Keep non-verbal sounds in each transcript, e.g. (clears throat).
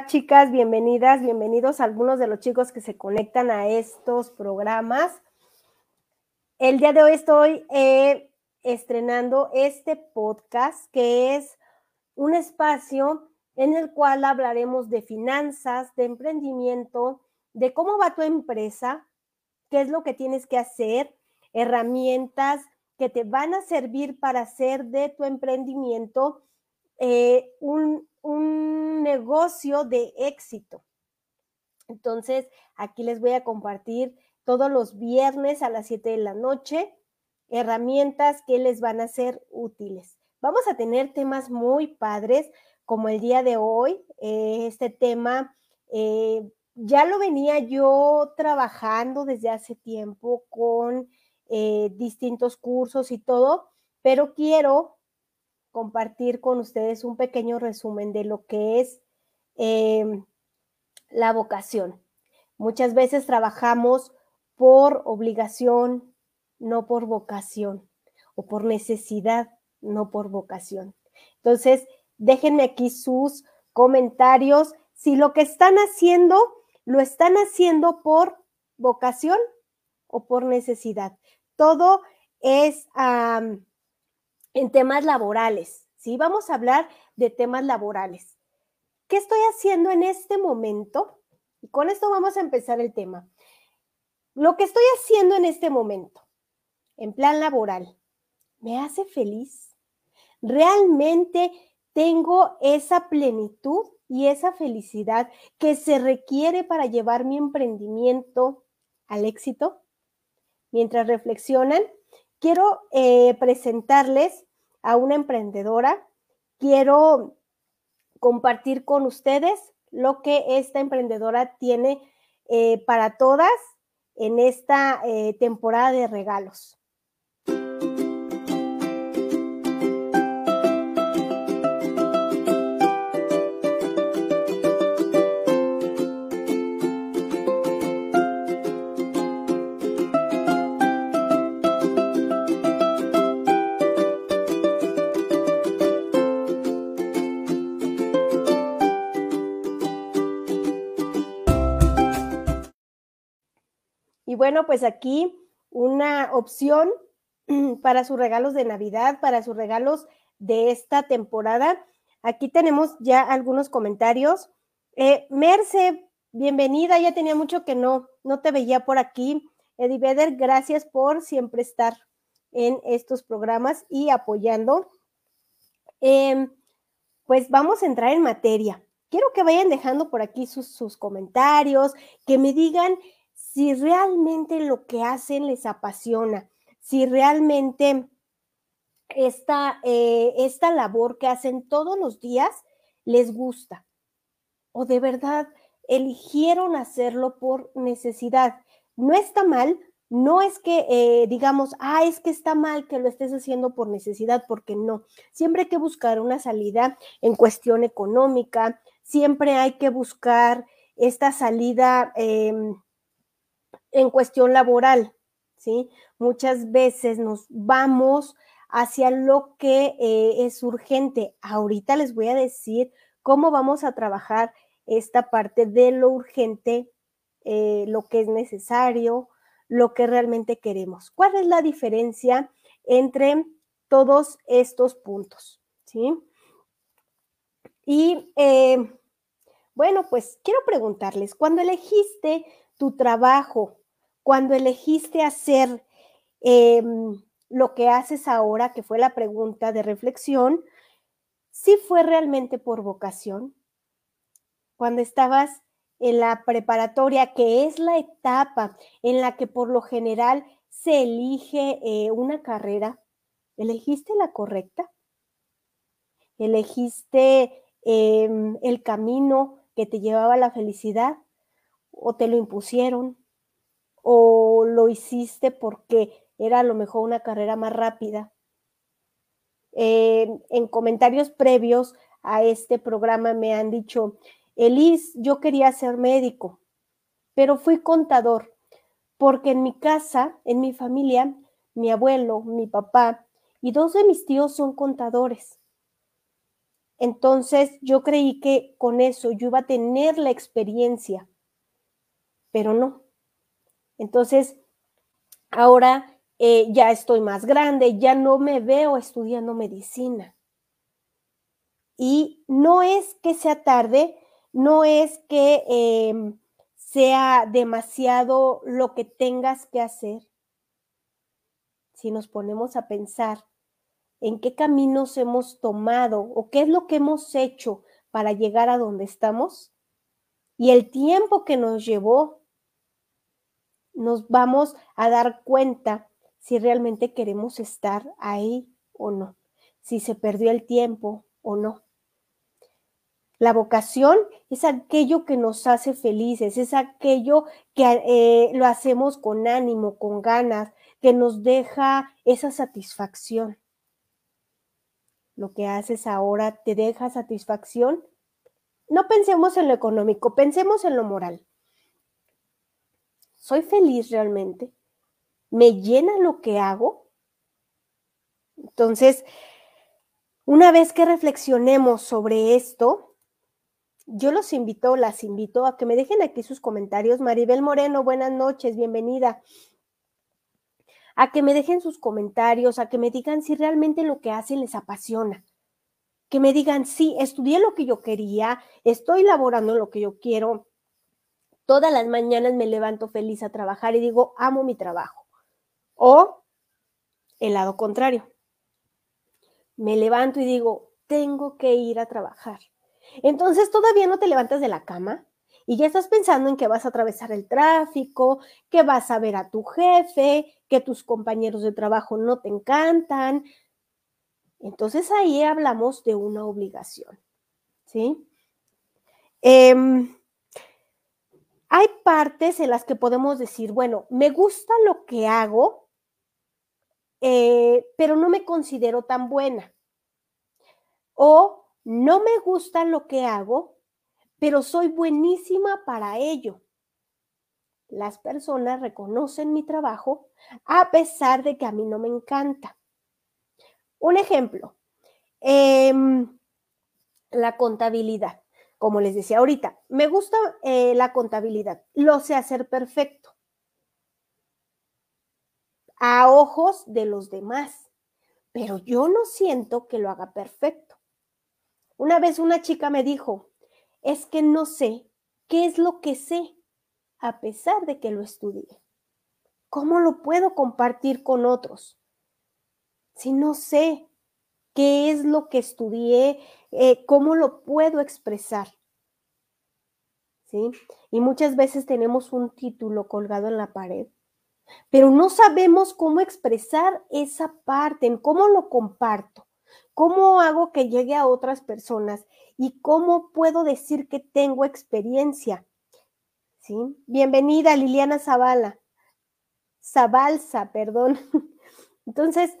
Chicas, bienvenidas, bienvenidos a algunos de los chicos que se conectan a estos programas. El día de hoy estoy eh, estrenando este podcast que es un espacio en el cual hablaremos de finanzas, de emprendimiento, de cómo va tu empresa, qué es lo que tienes que hacer, herramientas que te van a servir para hacer de tu emprendimiento eh, un, un negocio de éxito. Entonces, aquí les voy a compartir todos los viernes a las 7 de la noche herramientas que les van a ser útiles. Vamos a tener temas muy padres como el día de hoy. Eh, este tema eh, ya lo venía yo trabajando desde hace tiempo con eh, distintos cursos y todo, pero quiero compartir con ustedes un pequeño resumen de lo que es em, la vocación. Muchas veces trabajamos por obligación, no por vocación, o por necesidad, no por vocación. Entonces, déjenme aquí sus comentarios. Si lo que están haciendo, lo están haciendo por vocación o por necesidad. Todo es en temas laborales, ¿sí? Vamos a hablar de temas laborales. ¿Qué estoy haciendo en este momento? Y con esto vamos a empezar el tema. Lo que estoy haciendo en este momento, en plan laboral, ¿me hace feliz? ¿Realmente tengo esa plenitud y esa felicidad que se requiere para llevar mi emprendimiento al éxito? Mientras reflexionan, quiero eh, presentarles a una emprendedora. Quiero compartir con ustedes lo que esta emprendedora tiene eh, para todas en esta eh, temporada de regalos. Y bueno, pues aquí una opción (clears throat) para sus regalos de Navidad, para sus regalos de esta temporada. Aquí tenemos ya algunos comentarios. Eh, Merce, bienvenida, ya tenía mucho que no, no te veía por aquí. Eddie Vedder, gracias por siempre estar en estos programas y apoyando. Em, pues vamos a entrar en materia. Quiero que vayan dejando por aquí sus, sus comentarios, que me digan si realmente lo que hacen les apasiona, si realmente esta, eh, esta labor que hacen todos los días les gusta o de verdad eligieron hacerlo por necesidad. No está mal, no es que eh, digamos, ah, es que está mal que lo estés haciendo por necesidad, porque no. Siempre hay que buscar una salida en cuestión económica, siempre hay que buscar esta salida em, en cuestión laboral, ¿sí? Muchas veces nos vamos hacia lo que eh, es urgente. Ahorita les voy a decir cómo vamos a trabajar esta parte de lo urgente, eh, lo que es necesario, lo que realmente queremos. ¿Cuál es la diferencia entre todos estos puntos? ¿Sí? Y eh, bueno, pues quiero preguntarles, cuando elegiste tu trabajo cuando elegiste hacer em, lo que haces ahora, que fue la pregunta de reflexión, ¿sí fue realmente por vocación? Cuando estabas en la preparatoria, que es la etapa en la que por lo general se elige eh, una carrera, ¿elegiste la correcta? ¿Elegiste em, el camino que te llevaba a la felicidad o te lo impusieron? O lo hiciste porque era a lo mejor una carrera más rápida. Eh, en comentarios previos a este programa me han dicho, Elis, yo quería ser médico, pero fui contador, porque en mi casa, en mi familia, mi abuelo, mi papá y dos de mis tíos son contadores. Entonces yo creí que con eso yo iba a tener la experiencia, pero no. Entonces, ahora eh, ya estoy más grande, ya no me veo estudiando medicina. Y no es que sea tarde, no es que em, sea demasiado lo que tengas que hacer. Si nos ponemos a pensar en qué caminos hemos tomado o qué es lo que hemos hecho para llegar a donde estamos y el tiempo que nos llevó, nos vamos a dar cuenta si realmente queremos estar ahí o no, si se perdió el tiempo o no. La vocación es aquello que nos hace felices, es aquello que eh, lo hacemos con ánimo, con ganas, que nos deja esa satisfacción. Lo que haces ahora te deja satisfacción. No pensemos en lo económico, pensemos en lo moral. ¿Soy feliz realmente? ¿Me llena lo que hago? Entonces, una vez que reflexionemos sobre esto, yo los invito, las invito a que me dejen aquí sus comentarios. Maribel Moreno, buenas noches, bienvenida. A que me dejen sus comentarios, a que me digan si realmente lo que hacen les apasiona. Que me digan, sí, estudié lo que yo quería, estoy laborando lo que yo quiero. Todas las mañanas me levanto feliz a trabajar y digo, amo mi trabajo. O el lado contrario. Me levanto y digo, tengo que ir a trabajar entonces todavía no te levantas de la cama y ya estás pensando en que vas a atravesar el tráfico, que vas a ver a tu jefe, que tus compañeros de trabajo no te encantan. Entonces ahí hablamos de una obligación, ¿sí? Em, hay partes en las que podemos decir, bueno, me gusta lo que hago, eh, pero no me considero tan buena. O no me gusta lo que hago, pero soy buenísima para ello. Las personas reconocen mi trabajo a pesar de que a mí no me encanta. Un ejemplo, em, la contabilidad. Como les decía ahorita, me gusta eh, la contabilidad, lo sé hacer perfecto. A ojos de los demás, pero yo no siento que lo haga perfecto. Una vez una chica me dijo, es que no sé qué es lo que sé, a pesar de que lo estudié. ¿Cómo lo puedo compartir con otros? Si no sé qué es lo que estudié, eh, cómo lo puedo expresar. ¿Sí? Y muchas veces tenemos un título colgado en la pared, pero no sabemos cómo expresar esa parte, en cómo lo comparto. ¿Cómo hago que llegue a otras personas? ¿Y cómo puedo decir que tengo experiencia? ¿Sí? Bienvenida Liliana Zavala. Zabalza, perdón. (laughs) Entonces,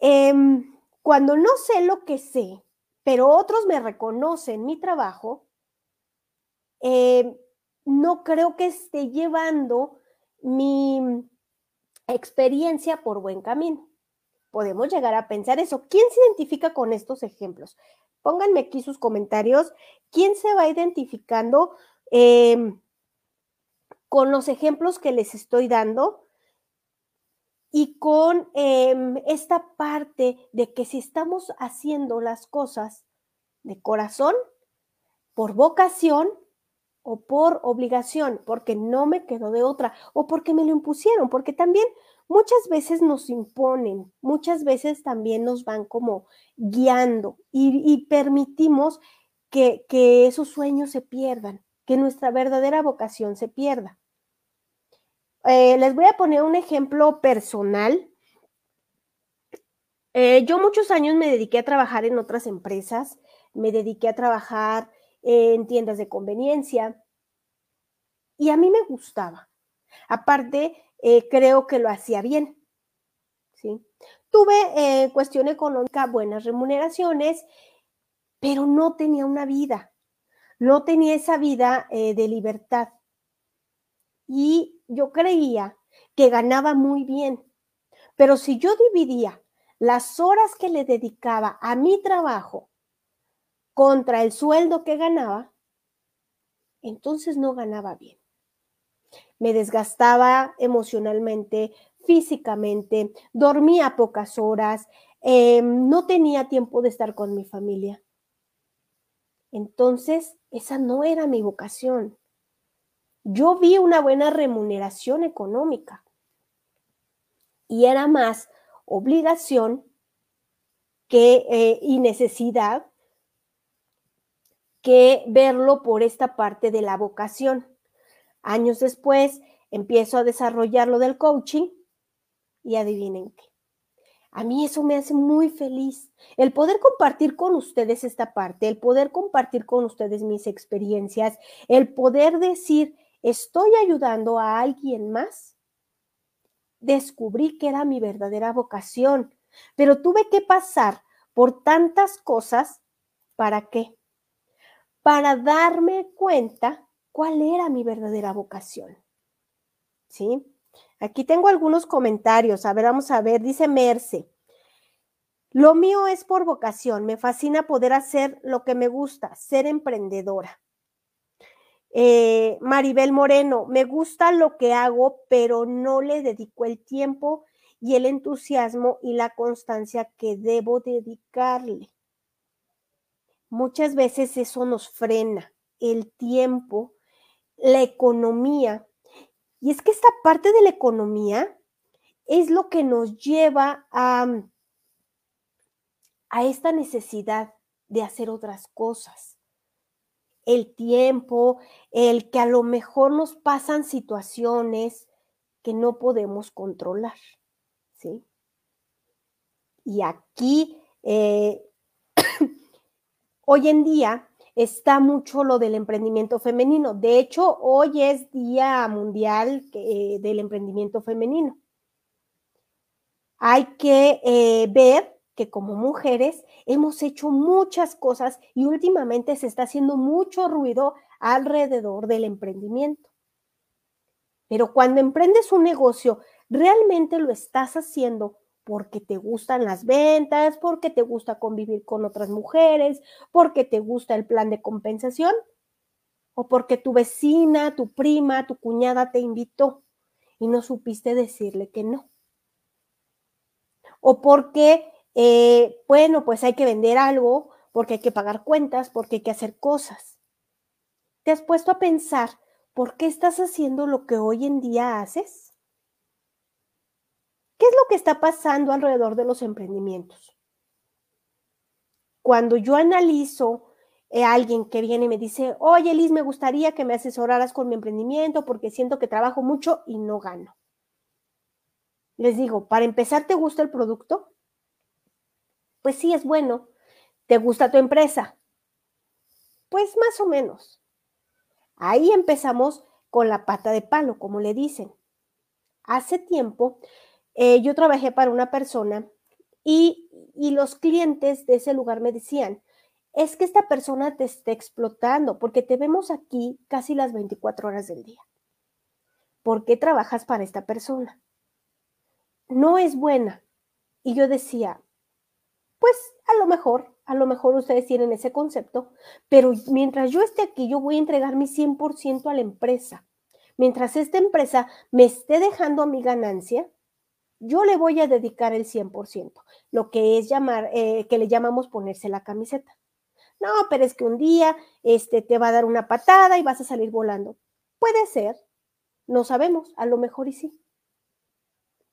em, cuando no sé lo que sé, pero otros me reconocen mi trabajo, em, no creo que esté llevando mi experiencia por buen camino podemos llegar a pensar eso. ¿Quién se identifica con estos ejemplos? Pónganme aquí sus comentarios. ¿Quién se va identificando em, con los ejemplos que les estoy dando? Y con em, esta parte de que si estamos haciendo las cosas de corazón, por vocación o por obligación, porque no me quedo de otra, o porque me lo impusieron, porque también muchas veces nos imponen, muchas veces también nos van como guiando y, permitimos que, esos sueños se pierdan, que nuestra verdadera vocación se pierda. Eh, les voy a poner un ejemplo personal. Eh, yo muchos años me dediqué a trabajar en otras empresas, me dediqué a trabajar en tiendas de conveniencia y a mí me gustaba. Aparte, eh, creo que lo hacía bien. ¿sí? Tuve eh, cuestión económica, buenas remuneraciones, pero no tenía una vida, no tenía esa vida eh, de libertad. Y yo creía que ganaba muy bien, pero si yo dividía las horas que le dedicaba a mi trabajo contra el sueldo que ganaba, entonces no ganaba bien. Me desgastaba emocionalmente, físicamente, dormía pocas horas, em, no tenía tiempo de estar con mi familia. Entonces, esa no era mi vocación. Yo vi una buena remuneración económica y era más obligación que, eh, y necesidad que verlo por esta parte de la vocación. Años después empiezo a desarrollar lo del coaching y adivinen qué. A mí eso me hace muy feliz. El poder compartir con ustedes esta parte, el poder compartir con ustedes mis experiencias, el poder decir, estoy ayudando a alguien más. Descubrí que era mi verdadera vocación, pero tuve que pasar por tantas cosas. ¿Para qué? Para darme cuenta cuál era mi verdadera vocación. ¿Sí? Aquí tengo algunos comentarios. A ver, vamos a ver. Dice Merce. Lo mío es por vocación. Me fascina poder hacer lo que me gusta, ser emprendedora. Eh, Maribel Moreno, me gusta lo que hago, pero no le dedico el tiempo y el entusiasmo y la constancia que debo dedicarle. Muchas veces eso nos frena, el tiempo, la economía. Y es que esta parte de la economía es lo que nos lleva a, a esta necesidad de hacer otras cosas. El tiempo, el que a lo mejor nos pasan situaciones que no podemos controlar. ¿sí? Y aquí, eh, (coughs) hoy en día está mucho lo del emprendimiento femenino. De hecho, hoy es Día Mundial eh, del Emprendimiento Femenino. Hay que eh, ver que como mujeres hemos hecho muchas cosas y últimamente se está haciendo mucho ruido alrededor del emprendimiento. Pero cuando emprendes un negocio realmente lo estás haciendo porque te gustan las ventas, porque te gusta convivir con otras mujeres, porque te gusta el plan de compensación o porque tu vecina, tu prima, tu cuñada te invitó y no supiste decirle que no. O porque, eh, bueno, pues hay que vender algo, porque hay que pagar cuentas, porque hay que hacer cosas. ¿Te has puesto a pensar por qué estás haciendo lo que hoy en día haces? ¿Qué es lo que está pasando alrededor de los emprendimientos? Cuando yo analizo a eh, alguien que viene y me dice, oye Liz, me gustaría que me asesoraras con mi emprendimiento porque siento que trabajo mucho y no gano. Les digo, para empezar, ¿te gusta el producto? Pues sí, es bueno. ¿Te gusta tu empresa? Pues más o menos. Ahí empezamos con la pata de palo, como le dicen. Hace tiempo eh, yo trabajé para una persona y, los clientes de ese lugar me decían, es que esta persona te está explotando porque te vemos aquí casi las 24 horas del día. ¿Por qué trabajas para esta persona? No es buena. Y yo decía, pues a lo mejor, a lo mejor ustedes tienen ese concepto, pero mientras yo esté aquí, yo voy a entregar mi 100% a la empresa. Mientras esta empresa me esté dejando mi ganancia, yo le voy a dedicar el 100%, lo que es llamar, eh, que le llamamos ponerse la camiseta. No, pero es que un día este, te va a dar una patada y vas a salir volando. Puede ser, no sabemos, a lo mejor y sí.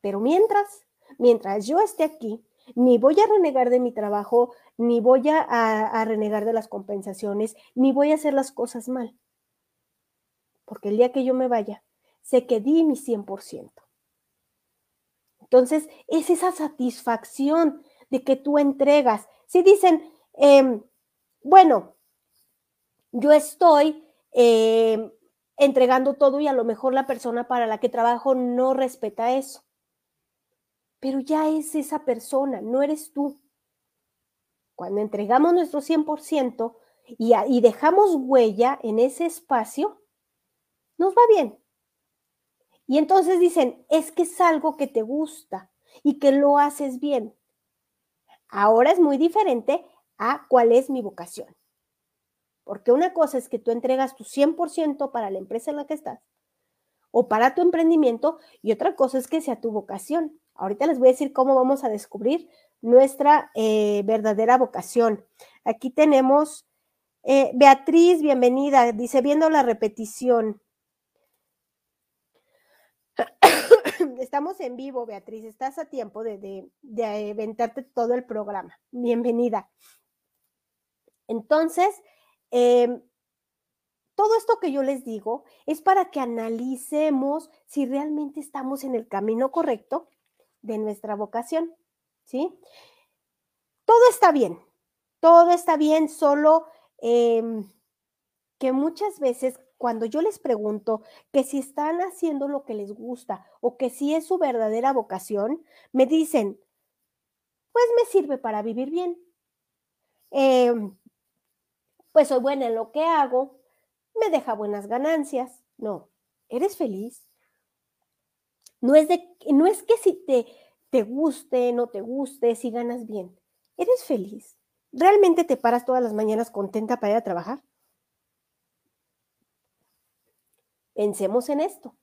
Pero mientras, mientras yo esté aquí, ni voy a renegar de mi trabajo, ni voy a, a renegar de las compensaciones, ni voy a hacer las cosas mal. Porque el día que yo me vaya, sé que di mi 100%. Entonces, es esa satisfacción de que tú entregas. Si dicen, em, bueno, yo estoy em, entregando todo y a lo mejor la persona para la que trabajo no respeta eso. Pero ya es esa persona, no eres tú. Cuando entregamos nuestro 100% y, y dejamos huella en ese espacio, nos va bien. Y entonces dicen, es que es algo que te gusta y que lo haces bien. Ahora es muy diferente a cuál es mi vocación. Porque una cosa es que tú entregas tu 100% para la empresa en la que estás o para tu emprendimiento y otra cosa es que sea tu vocación. Ahorita les voy a decir cómo vamos a descubrir nuestra eh, verdadera vocación. Aquí tenemos eh, Beatriz, bienvenida, dice viendo la repetición. (coughs) Estamos en vivo, Beatriz, estás a tiempo de, de, de aventarte todo el programa. Bienvenida. Entonces, em, todo esto que yo les digo es para que analicemos si realmente estamos en el camino correcto de nuestra vocación, ¿sí? Todo está bien, todo está bien, solo em, que muchas veces cuando yo les pregunto que si están haciendo lo que les gusta o que si es su verdadera vocación, me dicen, pues me sirve para vivir bien. Em, pues soy buena en lo que hago, me deja buenas ganancias. No, eres feliz. No es, de, no es que si te, te guste, no te guste, si ganas bien. Eres feliz. ¿Realmente te paras todas las mañanas contenta para ir a trabajar? Pensemos en esto.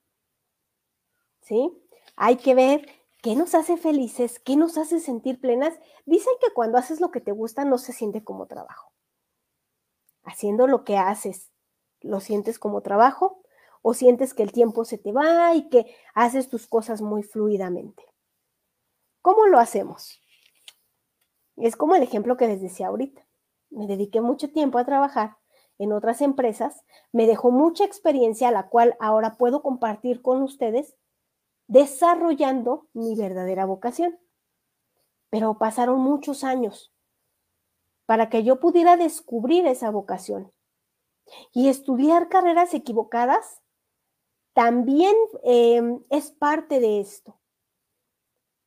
¿Sí? Hay que ver qué nos hace felices, qué nos hace sentir plenas. Dicen que cuando haces lo que te gusta no se siente como trabajo haciendo lo que haces, ¿lo sientes como trabajo? ¿O sientes que el tiempo se te va y que haces tus cosas muy fluidamente? ¿Cómo lo hacemos? Es como el ejemplo que les decía ahorita. Me dediqué mucho tiempo a trabajar en otras empresas, me dejó mucha experiencia, la cual ahora puedo compartir con ustedes, desarrollando mi verdadera vocación. Pero pasaron muchos años para que yo pudiera descubrir esa vocación. Y estudiar carreras equivocadas también em, es parte de esto.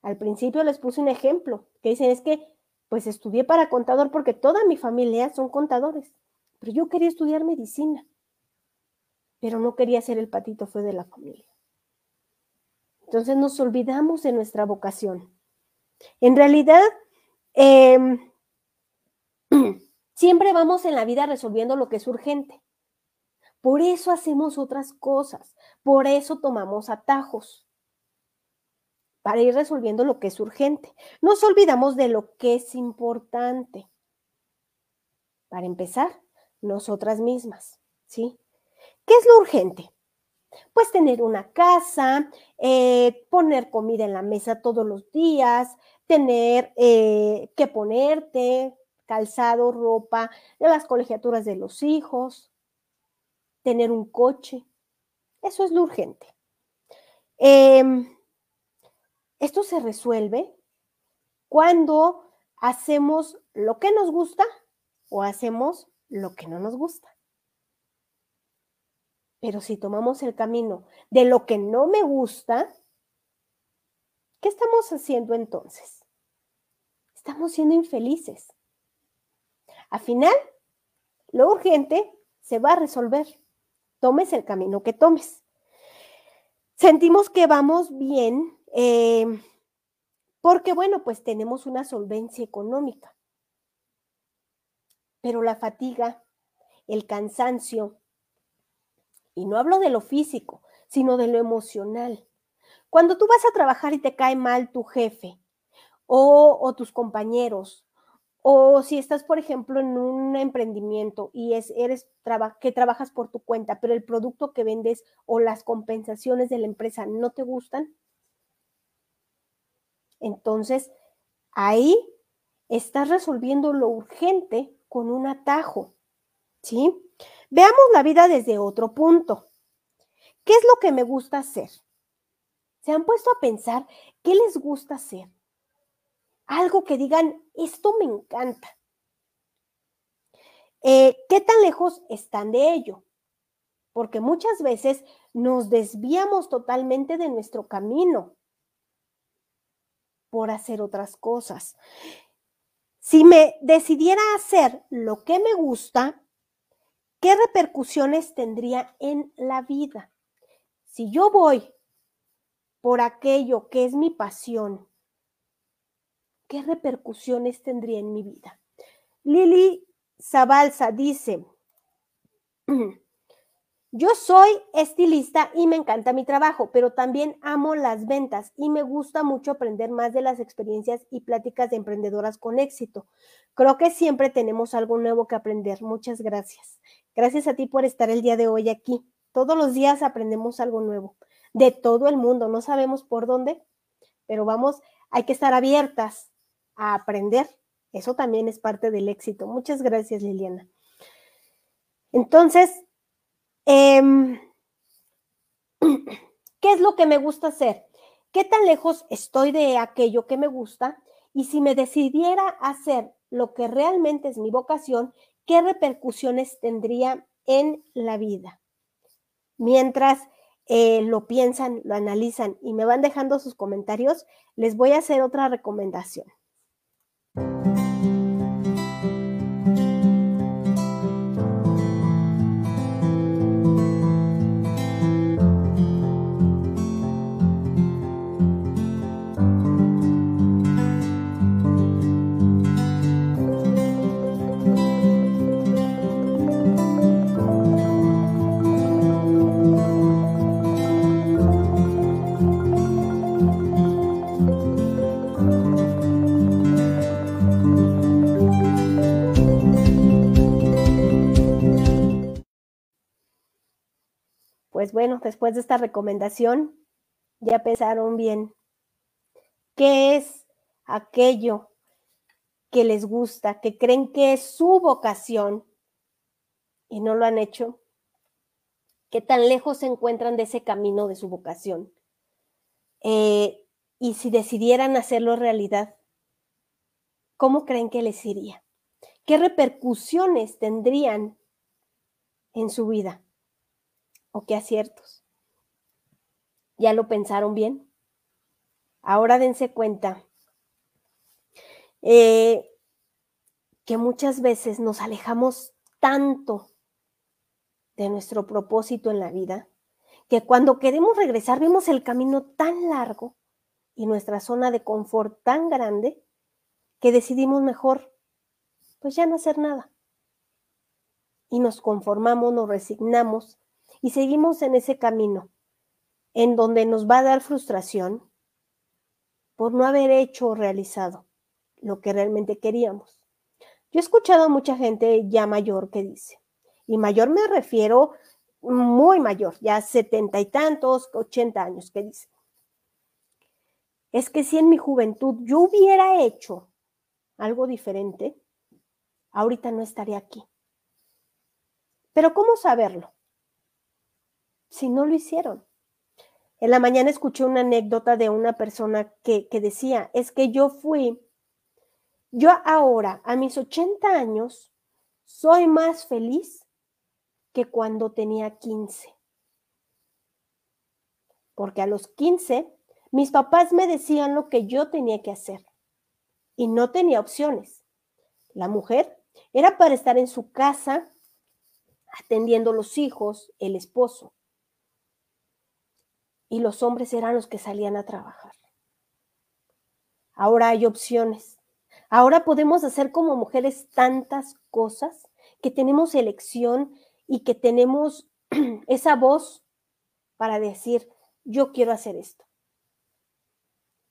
Al principio les puse un ejemplo, que dicen es que pues estudié para contador porque toda mi familia son contadores, pero yo quería estudiar medicina, pero no quería ser el patito fue de la familia. Entonces nos olvidamos de nuestra vocación. En realidad, eh, (clears throat) Siempre vamos en la vida resolviendo lo que es urgente. Por eso hacemos otras cosas, por eso tomamos atajos, para ir resolviendo lo que es urgente. Nos olvidamos de lo que es importante. Para empezar, nosotras mismas, ¿sí? ¿Qué es lo urgente? Pues tener una casa, eh, poner comida en la mesa todos los días, tener eh, que ponerte, calzado, ropa, las colegiaturas de los hijos, tener un coche. Eso es lo urgente. Em, esto se resuelve cuando hacemos lo que nos gusta o hacemos lo que no nos gusta. Pero si tomamos el camino de lo que no me gusta, ¿qué estamos haciendo entonces? Estamos siendo infelices. Al final, lo urgente se va a resolver. Tomes el camino que tomes. Sentimos que vamos bien eh, porque, bueno, pues tenemos una solvencia económica. Pero la fatiga, el cansancio, y no hablo de lo físico, sino de lo emocional. Cuando tú vas a trabajar y te cae mal tu jefe o, o tus compañeros o si estás, por ejemplo, en un emprendimiento y es, eres que trabajas por tu cuenta, pero el producto que vendes o las compensaciones de la empresa no te gustan, entonces ahí estás resolviendo lo urgente con un atajo. ¿Sí? Veamos la vida desde otro punto. ¿Qué es lo que me gusta hacer? ¿Se han puesto a pensar qué les gusta hacer? Algo que digan, esto me encanta. Eh, ¿Qué tan lejos están de ello? Porque muchas veces nos desviamos totalmente de nuestro camino por hacer otras cosas. Si me decidiera hacer lo que me gusta, ¿qué repercusiones tendría en la vida? Si yo voy por aquello que es mi pasión, ¿qué repercusiones tendría en mi vida? Lili Zabalza dice, (clears throat) Yo soy estilista y me encanta mi trabajo, pero también amo las ventas y me gusta mucho aprender más de las experiencias y pláticas de emprendedoras con éxito. Creo que siempre tenemos algo nuevo que aprender. Muchas gracias. Gracias a ti por estar el día de hoy aquí. Todos los días aprendemos algo nuevo de todo el mundo. No sabemos por dónde, pero vamos, hay que estar abiertas a aprender. Eso también es parte del éxito. Muchas gracias, Liliana. Entonces, Em, (clears throat) ¿Qué es lo que me gusta hacer? ¿Qué tan lejos estoy de aquello que me gusta? Y si me decidiera hacer lo que realmente es mi vocación, ¿qué repercusiones tendría en la vida? Mientras eh, lo piensan, lo analizan y me van dejando sus comentarios, les voy a hacer otra recomendación. Pues bueno, después de esta recomendación, ya pensaron bien qué es aquello que les gusta, que creen que es su vocación y no lo han hecho. ¿Qué tan lejos se encuentran de ese camino de su vocación? Eh, y si decidieran hacerlo realidad, ¿cómo creen que les iría? ¿Qué repercusiones tendrían en su vida? O qué aciertos. ¿Ya lo pensaron bien? Ahora dense cuenta eh, que muchas veces nos alejamos tanto de nuestro propósito en la vida que cuando queremos regresar vemos el camino tan largo y nuestra zona de confort tan grande que decidimos mejor pues ya no hacer nada. Y nos conformamos, nos resignamos y seguimos en ese camino, en donde nos va a dar frustración por no haber hecho o realizado lo que realmente queríamos. Yo he escuchado a mucha gente ya mayor que dice, y mayor me refiero muy mayor, ya setenta y tantos, ochenta años, que dice, es que si en mi juventud yo hubiera hecho algo diferente, ahorita no estaría aquí. Pero ¿cómo saberlo? Si no lo hicieron. En la mañana escuché una anécdota de una persona que, decía, es que yo fui, yo ahora, a mis 80 años, soy más feliz que cuando tenía 15. Porque a los 15, mis papás me decían lo que yo tenía que hacer y no tenía opciones. La mujer era para estar en su casa atendiendo los hijos, el esposo y los hombres eran los que salían a trabajar. Ahora hay opciones. Ahora podemos hacer como mujeres tantas cosas que tenemos elección y que tenemos (clears throat) esa voz para decir, yo quiero hacer esto.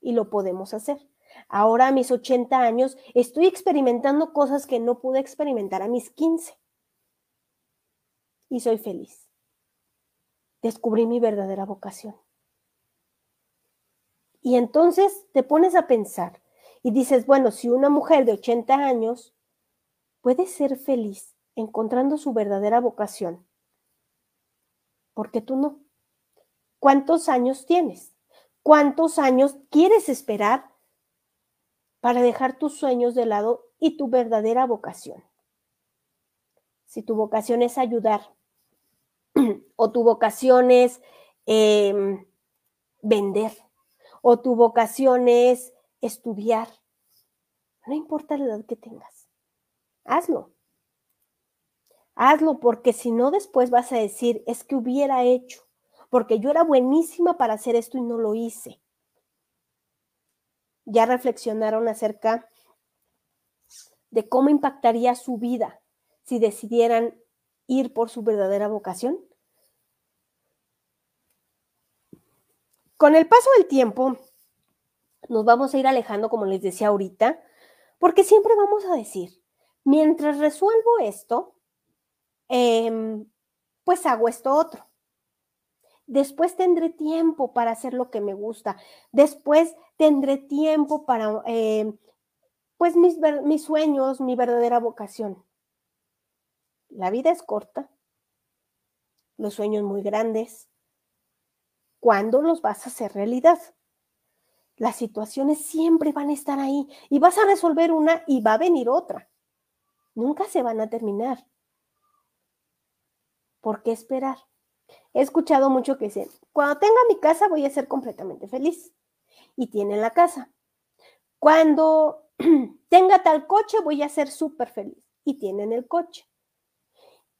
Y lo podemos hacer. Ahora a mis 80 años estoy experimentando cosas que no pude experimentar a mis 15. Y soy feliz. Descubrí mi verdadera vocación. Y entonces te pones a pensar y dices, bueno, si una mujer de 80 años puede ser feliz encontrando su verdadera vocación, ¿por qué tú no? ¿Cuántos años tienes? ¿Cuántos años quieres esperar para dejar tus sueños de lado y tu verdadera vocación? Si tu vocación es ayudar (clears throat) o tu vocación es em, vender o tu vocación es estudiar. No importa la edad que tengas, hazlo. Hazlo porque si no después vas a decir, es que hubiera hecho, porque yo era buenísima para hacer esto y no lo hice. Ya reflexionaron acerca de cómo impactaría su vida si decidieran ir por su verdadera vocación? Con el paso del tiempo, nos vamos a ir alejando, como les decía ahorita, porque siempre vamos a decir, mientras resuelvo esto, em, pues hago esto otro. Después tendré tiempo para hacer lo que me gusta. Después tendré tiempo para, em, pues, mis, mis sueños, mi verdadera vocación. La vida es corta, los sueños muy grandes. ¿Cuándo los vas a hacer realidad? Las situaciones siempre van a estar ahí y vas a resolver una y va a venir otra. Nunca se van a terminar. ¿Por qué esperar? He escuchado mucho que dicen, cuando tenga mi casa voy a ser completamente feliz. Y tienen la casa. Cuando (clears throat) tenga tal coche voy a ser súper feliz. Y tienen el coche.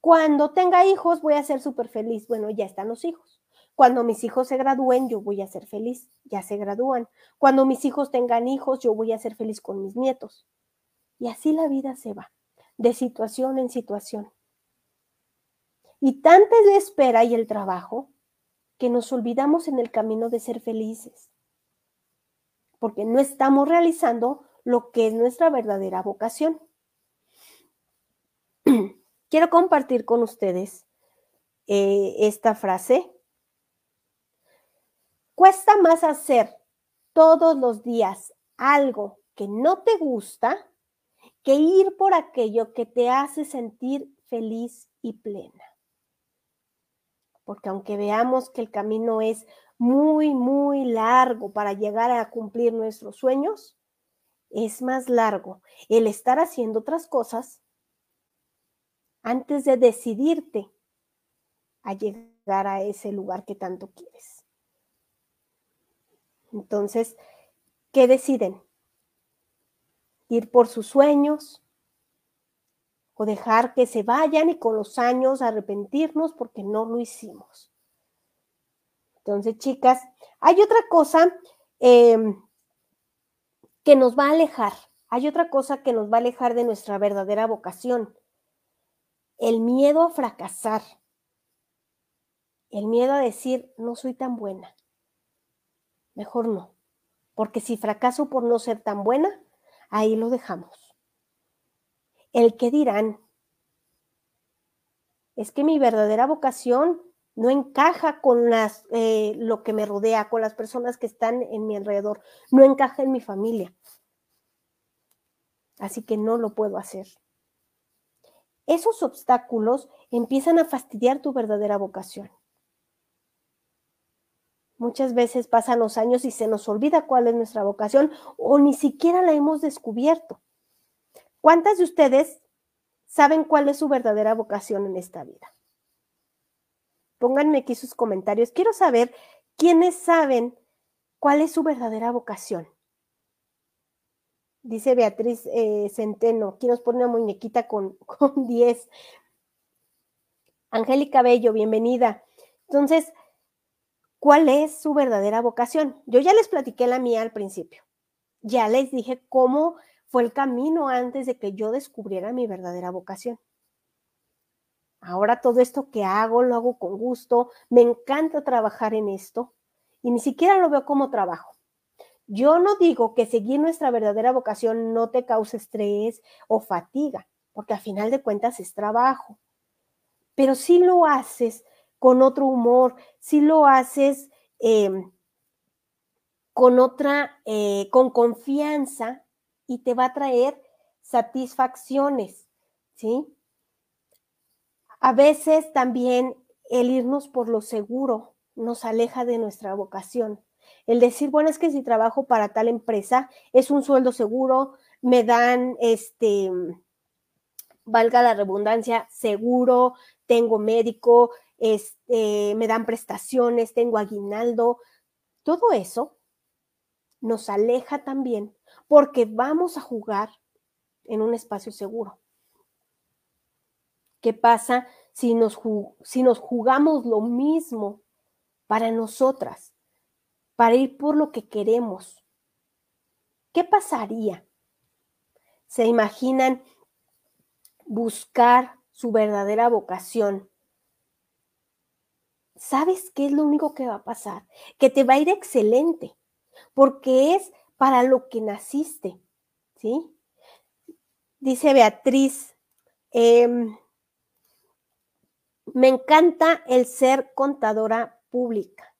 Cuando tenga hijos voy a ser súper feliz. Bueno, ya están los hijos. Cuando mis hijos se gradúen, yo voy a ser feliz. Ya se gradúan. Cuando mis hijos tengan hijos, yo voy a ser feliz con mis nietos. Y así la vida se va, de situación en situación. Y tanta es la espera y el trabajo que nos olvidamos en el camino de ser felices, porque no estamos realizando lo que es nuestra verdadera vocación. (clears throat) Quiero compartir con ustedes eh, esta frase. Cuesta más hacer todos los días algo que no te gusta que ir por aquello que te hace sentir feliz y plena porque aunque veamos que el camino es muy, muy largo para llegar a cumplir nuestros sueños, es más largo el estar haciendo otras cosas antes de decidirte a llegar a ese lugar que tanto quieres. Entonces, ¿qué deciden? ¿Ir por sus sueños? o dejar que se vayan y con los años arrepentirnos porque no lo hicimos. Entonces, chicas, hay otra cosa em, que nos va a alejar, hay otra cosa que nos va a alejar de nuestra verdadera vocación, el miedo a fracasar, el miedo a decir, no soy tan buena, mejor no, porque si fracaso por no ser tan buena, ahí lo dejamos el que dirán. Es que mi verdadera vocación no encaja con las, eh, lo que me rodea, con las personas que están en mi alrededor, no encaja en mi familia. Así que no lo puedo hacer. Esos obstáculos empiezan a fastidiar tu verdadera vocación. Muchas veces pasan los años y se nos olvida cuál es nuestra vocación o ni siquiera la hemos descubierto. ¿Cuántas de ustedes saben cuál es su verdadera vocación en esta vida? Pónganme aquí sus comentarios. Quiero saber quiénes saben cuál es su verdadera vocación. Dice Beatriz eh, Centeno, aquí nos pone una muñequita con, (laughs) con 10. Angélica Bello, bienvenida. Entonces, ¿cuál es su verdadera vocación? Yo ya les platiqué la mía al principio. Ya les dije cómo fue el camino antes de que yo descubriera mi verdadera vocación. Ahora todo esto que hago lo hago con gusto, me encanta trabajar en esto y ni siquiera lo veo como trabajo. Yo no digo que seguir nuestra verdadera vocación no te cause estrés o fatiga, porque a final de cuentas es trabajo. Pero si lo haces con otro humor, si lo haces em, con otra, eh, con confianza, y te va a traer satisfacciones, ¿sí? A veces también el irnos por lo seguro nos aleja de nuestra vocación. El decir, bueno, es que si trabajo para tal empresa, es un sueldo seguro, me dan, este, valga la redundancia, seguro, tengo médico, este, me dan prestaciones, tengo aguinaldo. Todo eso nos aleja también porque vamos a jugar en un espacio seguro. ¿Qué pasa si nos, si nos jugamos lo mismo para nosotras, para ir por lo que queremos? ¿Qué pasaría? ¿Se imaginan buscar su verdadera vocación, ¿sabes qué es lo único que va a pasar? Que te va a ir excelente, porque es para lo que naciste, ¿sí? Dice Beatriz, em, me encanta el ser contadora pública.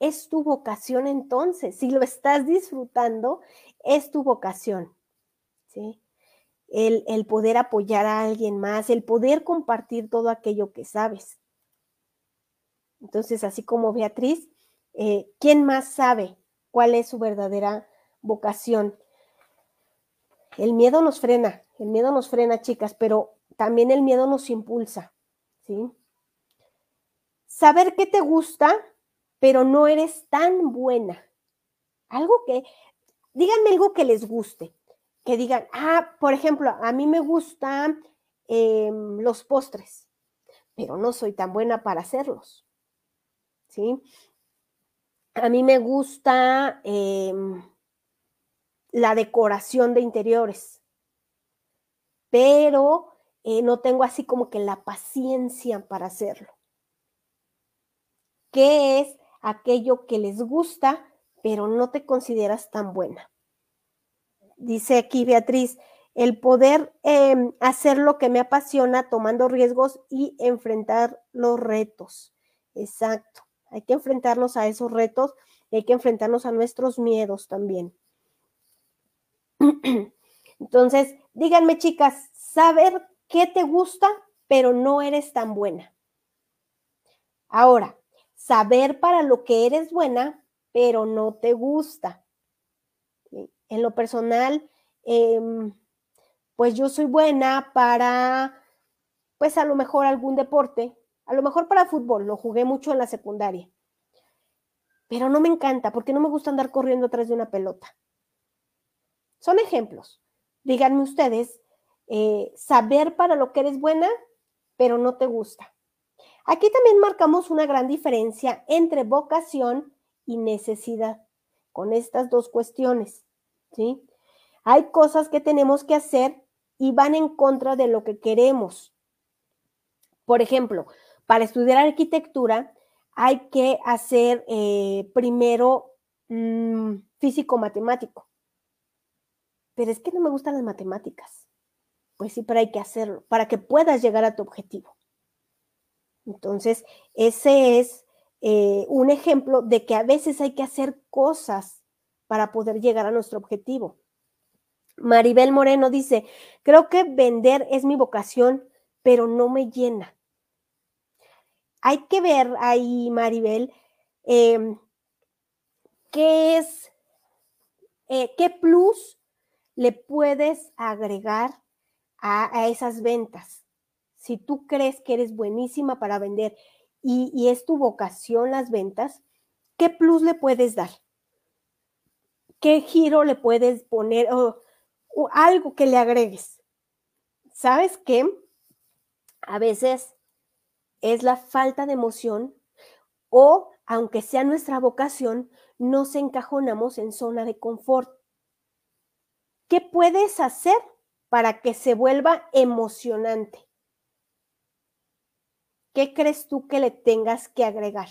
Es tu vocación entonces, si lo estás disfrutando, es tu vocación, ¿sí? El, el poder apoyar a alguien más, el poder compartir todo aquello que sabes. Entonces, así como Beatriz, eh, ¿quién más sabe cuál es su verdadera vocación? El miedo nos frena, el miedo nos frena, chicas, pero también el miedo nos impulsa, ¿sí? Saber qué te gusta, pero no eres tan buena. Algo que, díganme algo que les guste, que digan, ah, por ejemplo, a mí me gustan em, los postres, pero no soy tan buena para hacerlos. ¿Sí? A mí me gusta em, la decoración de interiores, pero eh, no tengo así como que la paciencia para hacerlo. ¿Qué es aquello que les gusta, pero no te consideras tan buena? Dice aquí Beatriz, el poder em, hacer lo que me apasiona tomando riesgos y enfrentar los retos. Exacto. Hay que enfrentarnos a esos retos y hay que enfrentarnos a nuestros miedos también. (clears throat) Entonces, díganme chicas, saber qué te gusta, pero no eres tan buena. Ahora, saber para lo que eres buena, pero no te gusta. En lo personal, em, pues yo soy buena para, pues a lo mejor algún deporte, a lo mejor para fútbol, lo jugué mucho en la secundaria. Pero no me encanta porque no me gusta andar corriendo atrás de una pelota. Son ejemplos. Díganme ustedes, eh, saber para lo que eres buena, pero no te gusta. Aquí también marcamos una gran diferencia entre vocación y necesidad con estas dos cuestiones, ¿sí? Hay cosas que tenemos que hacer y van en contra de lo que queremos. Por ejemplo, para estudiar arquitectura hay que hacer eh, primero mm, físico-matemático. Pero es que no me gustan las matemáticas. Pues sí, pero hay que hacerlo para que puedas llegar a tu objetivo. Entonces, ese es eh, un ejemplo de que a veces hay que hacer cosas para poder llegar a nuestro objetivo. Maribel Moreno dice, creo que vender es mi vocación, pero no me llena hay que ver ahí, Maribel, em, qué es, eh, qué plus le puedes agregar a, esas ventas. Si tú crees que eres buenísima para vender y, es tu vocación las ventas, ¿qué plus le puedes dar? ¿Qué giro le puedes poner o algo que le agregues? ¿Sabes qué? A veces es la falta de emoción o, aunque sea nuestra vocación, nos encajonamos en zona de confort. ¿Qué puedes hacer para que se vuelva emocionante? ¿Qué crees tú que le tengas que agregar?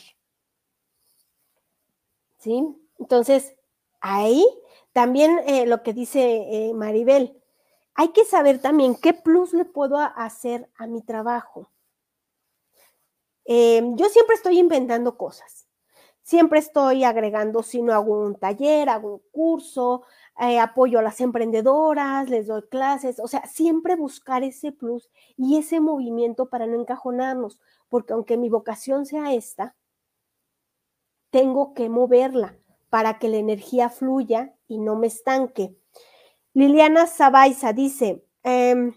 ¿Sí? Entonces, ahí también eh, lo que dice eh, Maribel, hay que saber también qué plus le puedo hacer a mi trabajo. Em, yo siempre estoy inventando cosas. Siempre estoy agregando, si no hago un taller, hago un curso, eh, apoyo a las emprendedoras, les doy clases, o sea, siempre buscar ese plus y ese movimiento para no encajonarnos, porque aunque mi vocación sea esta, tengo que moverla para que la energía fluya y no me estanque. Liliana Zabaiza dice, em,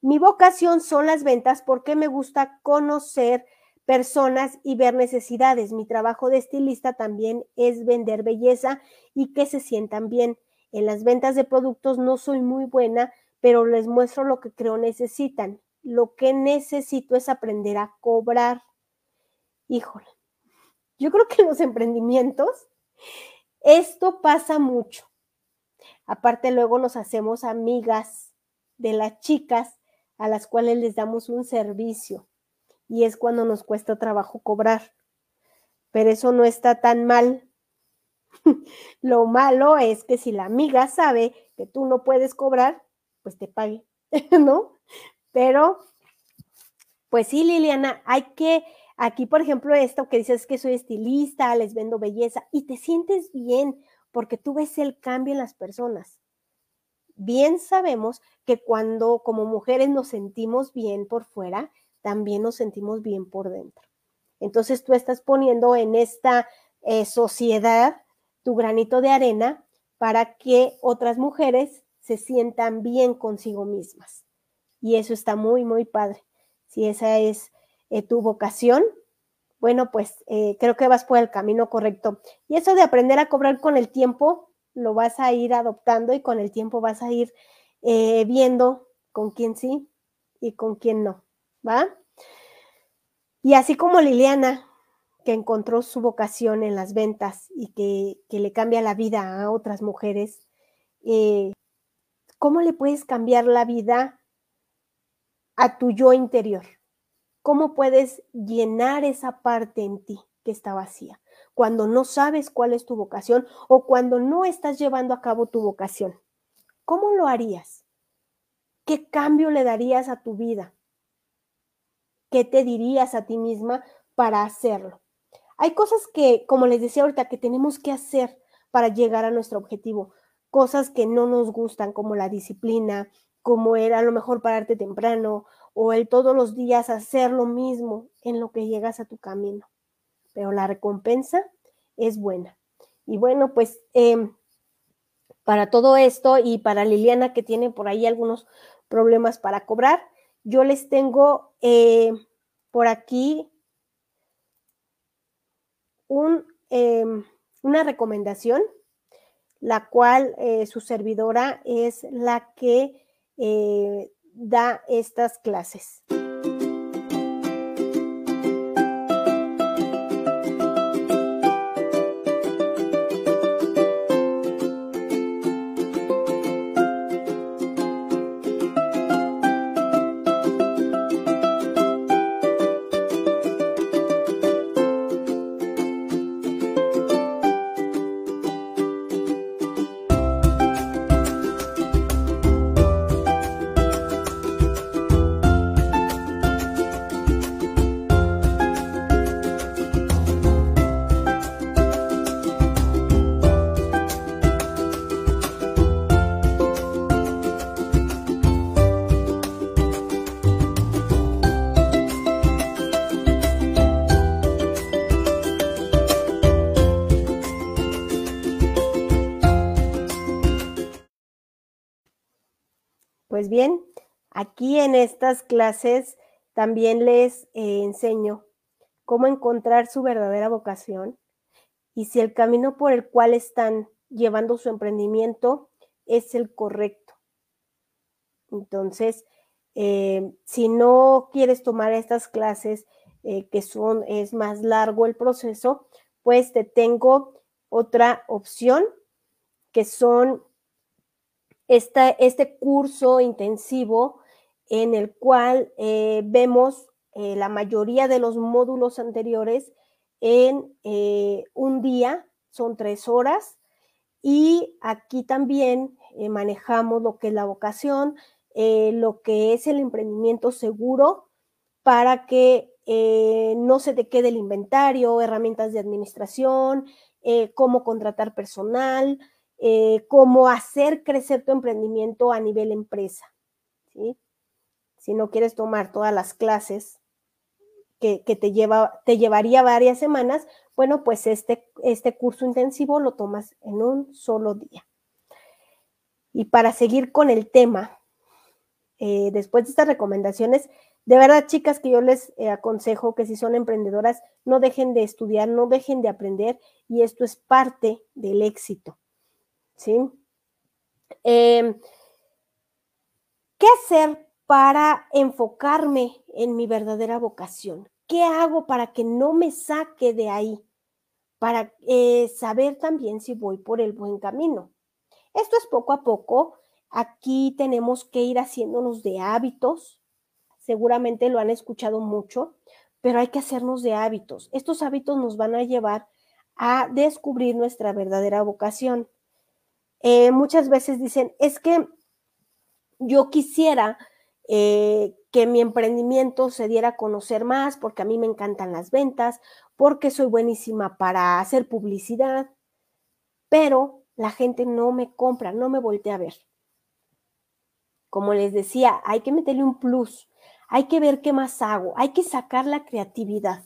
mi vocación son las ventas porque me gusta conocer personas y ver necesidades. Mi trabajo de estilista también es vender belleza y que se sientan bien. En las ventas de productos no soy muy buena, pero les muestro lo que creo necesitan. Lo que necesito es aprender a cobrar. Híjole, yo creo que en los emprendimientos esto pasa mucho. Aparte luego nos hacemos amigas de las chicas a las cuales les damos un servicio y es cuando nos cuesta trabajo cobrar. Pero eso no está tan mal. (laughs) Lo malo es que si la amiga sabe que tú no puedes cobrar, pues te pague, (laughs) ¿no? Pero, pues sí, Liliana, hay que, aquí por ejemplo, esto que dices que soy estilista, les vendo belleza y te sientes bien porque tú ves el cambio en las personas. Bien sabemos que cuando como mujeres nos sentimos bien por fuera, también nos sentimos bien por dentro. Entonces tú estás poniendo en esta eh, sociedad tu granito de arena para que otras mujeres se sientan bien consigo mismas. Y eso está muy, muy padre. Si esa es eh, tu vocación, bueno, pues eh, creo que vas por el camino correcto. Y eso de aprender a cobrar con el tiempo, lo vas a ir adoptando y con el tiempo vas a ir viendo con quién sí y con quién no. ¿Va? Y así como Liliana, que encontró su vocación en las ventas y que, le cambia la vida a otras mujeres, eh, ¿cómo le puedes cambiar la vida a tu yo interior? ¿Cómo puedes llenar esa parte en ti que está vacía? Cuando no sabes cuál es tu vocación o cuando no estás llevando a cabo tu vocación. ¿Cómo lo harías? ¿Qué cambio le darías a tu vida? ¿Qué te dirías a ti misma para hacerlo? Hay cosas que, como les decía ahorita, que tenemos que hacer para llegar a nuestro objetivo. Cosas que no nos gustan, como la disciplina, como era a lo mejor pararte temprano o el todos los días hacer lo mismo en lo que llegas a tu camino. Pero la recompensa es buena. Y bueno, pues em, para todo esto y para Liliana que tiene por ahí algunos problemas para cobrar, yo les tengo eh, por aquí un, em, una recomendación, la cual eh, su servidora es la que eh, da estas clases. Aquí en estas clases también les eh, enseño cómo encontrar su verdadera vocación y si el camino por el cual están llevando su emprendimiento es el correcto. Entonces, eh, si no quieres tomar estas clases eh, que son, es más largo el proceso, pues te tengo otra opción que son este curso intensivo en el cual eh, vemos eh, la mayoría de los módulos anteriores en eh, un día, son tres horas, y aquí también manejamos lo que es la vocación, lo que es el emprendimiento seguro para que no se te quede el inventario, herramientas de administración, cómo contratar personal, eh, cómo hacer crecer tu emprendimiento a nivel empresa. Si no quieres tomar todas las clases que, te, lleva, te llevaría varias semanas, bueno, pues este, este curso intensivo lo tomas en un solo día. Y para seguir con el tema, eh, después de estas recomendaciones, de verdad, chicas, que yo les eh, aconsejo que si son emprendedoras, no dejen de estudiar, no dejen de aprender y esto es parte del éxito. ¿sí? Em, ¿Qué hacer para enfocarme en mi verdadera vocación? ¿Qué hago para que no me saque de ahí? Para eh, saber también si voy por el buen camino. Esto es poco a poco. Aquí tenemos que ir haciéndonos de hábitos, seguramente lo han escuchado mucho, pero hay que hacernos de hábitos. Estos hábitos nos van a llevar a descubrir nuestra verdadera vocación. Eh, muchas veces dicen, es que yo quisiera eh, que mi emprendimiento se diera a conocer más porque a mí me encantan las ventas, porque soy buenísima para hacer publicidad, pero la gente no me compra, no me voltea a ver. Como les decía, hay que meterle un plus, hay que ver qué más hago, hay que sacar la creatividad.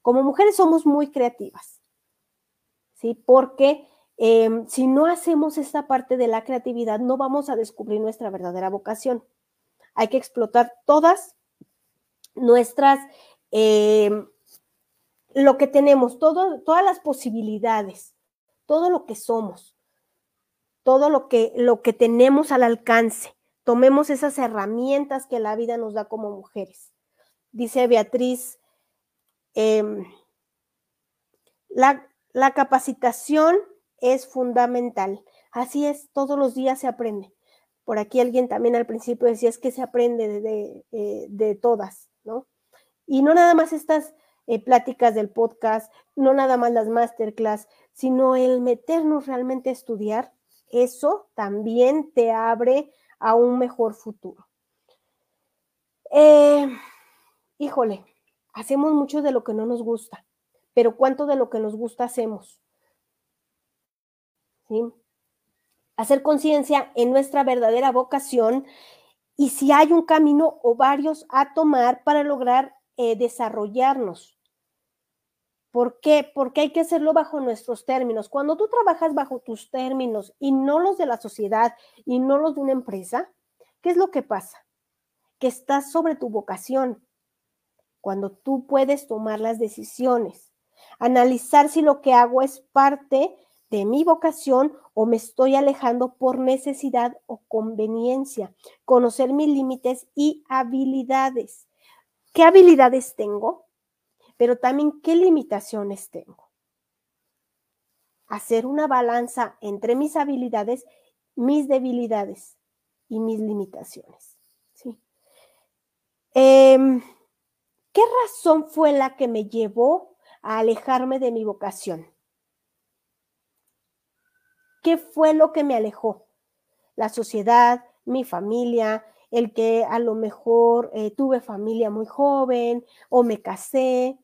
Como mujeres somos muy creativas, ¿sí? Porque em, si no hacemos esta parte de la creatividad, no vamos a descubrir nuestra verdadera vocación. Hay que explotar todas nuestras, em, lo que tenemos, todo, todas las posibilidades, todo lo que somos, todo lo que, lo que tenemos al alcance. Tomemos esas herramientas que la vida nos da como mujeres. Dice Beatriz, em, la, la capacitación es fundamental. Así es, todos los días se aprende. Por aquí alguien también al principio decía, es que se aprende de, eh, todas, ¿no? Y no nada más estas eh, pláticas del podcast, no nada más las masterclass, sino el meternos realmente a estudiar, eso también te abre a un mejor futuro. Eh, híjole, hacemos mucho de lo que no nos gusta, pero ¿cuánto de lo que nos gusta hacemos? ¿Sí? Hacer conciencia en nuestra verdadera vocación y si hay un camino o varios a tomar para lograr eh, desarrollarnos. ¿Por qué? Porque hay que hacerlo bajo nuestros términos. Cuando tú trabajas bajo tus términos y no los de la sociedad y no los de una empresa, ¿qué es lo que pasa? Que estás sobre tu vocación. Cuando tú puedes tomar las decisiones, analizar si lo que hago es parte de mi vocación o me estoy alejando por necesidad o conveniencia. Conocer mis límites y habilidades. ¿Qué habilidades tengo? Pero también qué limitaciones tengo. Hacer una balanza entre mis habilidades, mis debilidades y mis limitaciones. ¿sí? Em, ¿Qué razón fue la que me llevó a alejarme de mi vocación? ¿Qué fue lo que me alejó? La sociedad, mi familia, el que a lo mejor eh, tuve familia muy joven o me casé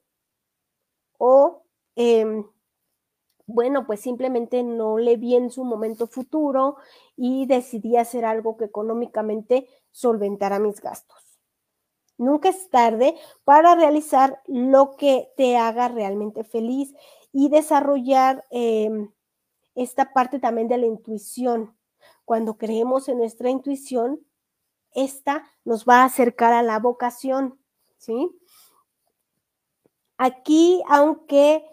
o, em, bueno, pues simplemente no le vi en su momento futuro y decidí hacer algo que económicamente solventara mis gastos. Nunca es tarde para realizar lo que te haga realmente feliz y desarrollar em, esta parte también de la intuición. Cuando creemos en nuestra intuición, esta nos va a acercar a la vocación, ¿sí? Aquí, aunque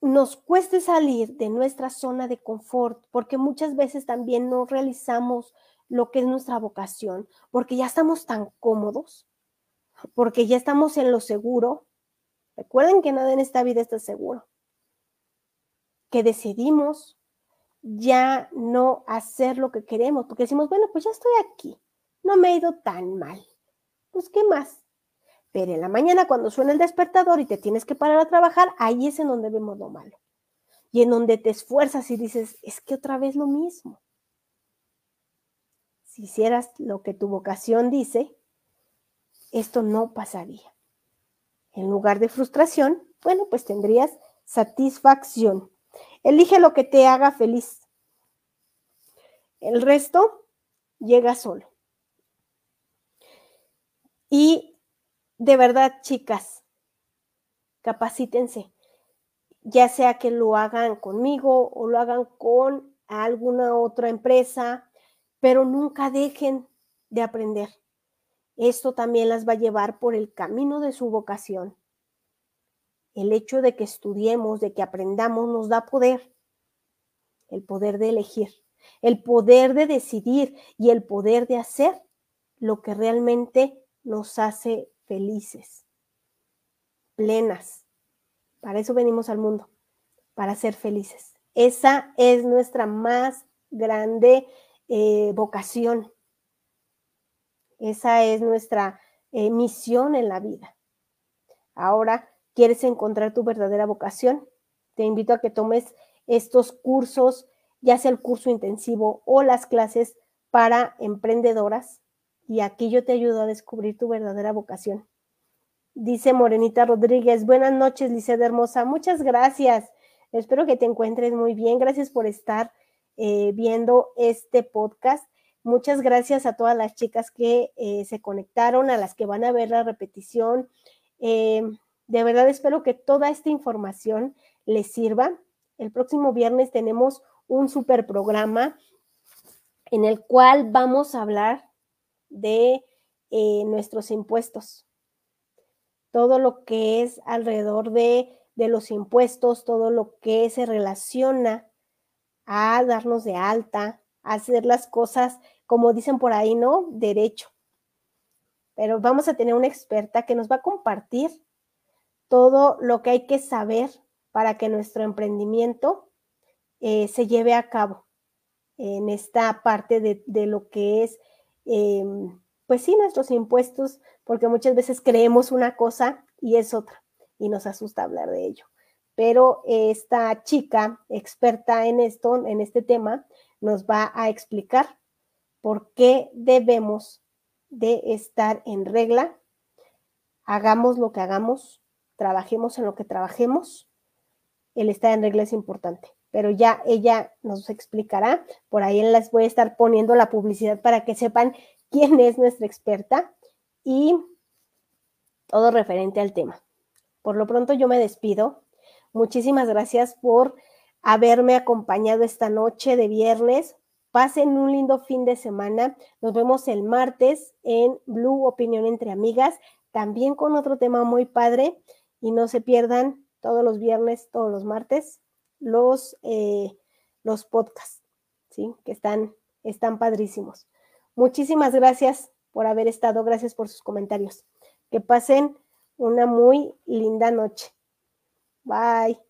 nos cueste salir de nuestra zona de confort, porque muchas veces también no realizamos lo que es nuestra vocación, porque ya estamos tan cómodos, porque ya estamos en lo seguro. Recuerden que nada en esta vida está seguro que decidimos ya no hacer lo que queremos, porque decimos, bueno, pues ya estoy aquí, no me he ido tan mal, pues ¿qué más? Pero en la mañana cuando suena el despertador y te tienes que parar a trabajar, ahí es en donde vemos lo malo. Y en donde te esfuerzas y dices, es que otra vez lo mismo. Si hicieras lo que tu vocación dice, esto no pasaría. En lugar de frustración, bueno, pues tendrías satisfacción. Elige lo que te haga feliz. El resto llega solo. Y de verdad, chicas, capacítense, ya sea que lo hagan conmigo o lo hagan con alguna otra empresa, pero nunca dejen de aprender. Esto también las va a llevar por el camino de su vocación. El hecho de que estudiemos, de que aprendamos, nos da poder. El poder de elegir, el poder de decidir y el poder de hacer lo que realmente nos hace felices, plenas. Para eso venimos al mundo, para ser felices. Esa es nuestra más grande eh, vocación. Esa es nuestra eh, misión en la vida. Ahora, ¿quieres encontrar tu verdadera vocación? Te invito a que tomes estos cursos, ya sea el curso intensivo o las clases para emprendedoras, y aquí yo te ayudo a descubrir tu verdadera vocación. Dice Morenita Rodríguez, buenas noches, Liceda Hermosa, muchas gracias. Espero que te encuentres muy bien. Gracias por estar eh, viendo este podcast. Muchas gracias a todas las chicas que eh, se conectaron, a las que van a ver la repetición. Eh, de verdad espero que toda esta información les sirva. El próximo viernes tenemos un super programa en el cual vamos a hablar de nuestros impuestos. Todo lo que es alrededor de, de los impuestos, todo lo que se relaciona a darnos de alta, a hacer las cosas como dicen por ahí, ¿no? Derecho. Pero vamos a tener una experta que nos va a compartir todo lo que hay que saber para que nuestro emprendimiento eh, se lleve a cabo en esta parte de, lo que es, em, pues sí, nuestros impuestos, porque muchas veces creemos una cosa y es otra, y nos asusta hablar de ello. Pero esta chica experta en esto, en este tema, nos va a explicar por qué debemos de estar en regla, hagamos lo que hagamos, trabajemos en lo que trabajemos, el estar en regla es importante, pero ya ella nos explicará, por ahí les voy a estar poniendo la publicidad para que sepan (laughs) quién es nuestra experta y todo referente al tema. Por lo pronto yo me despido Muchísimas gracias por haberme acompañado esta noche de viernes. Pasen un lindo fin de semana. Nos vemos el martes en Blue Opinión entre Amigas, también con otro tema muy padre. Y no se pierdan todos los viernes, todos los martes, los, eh, los podcasts, ¿sí? Que están, están padrísimos. Muchísimas gracias por haber estado. Gracias por sus comentarios. Que pasen una muy linda noche. Bye.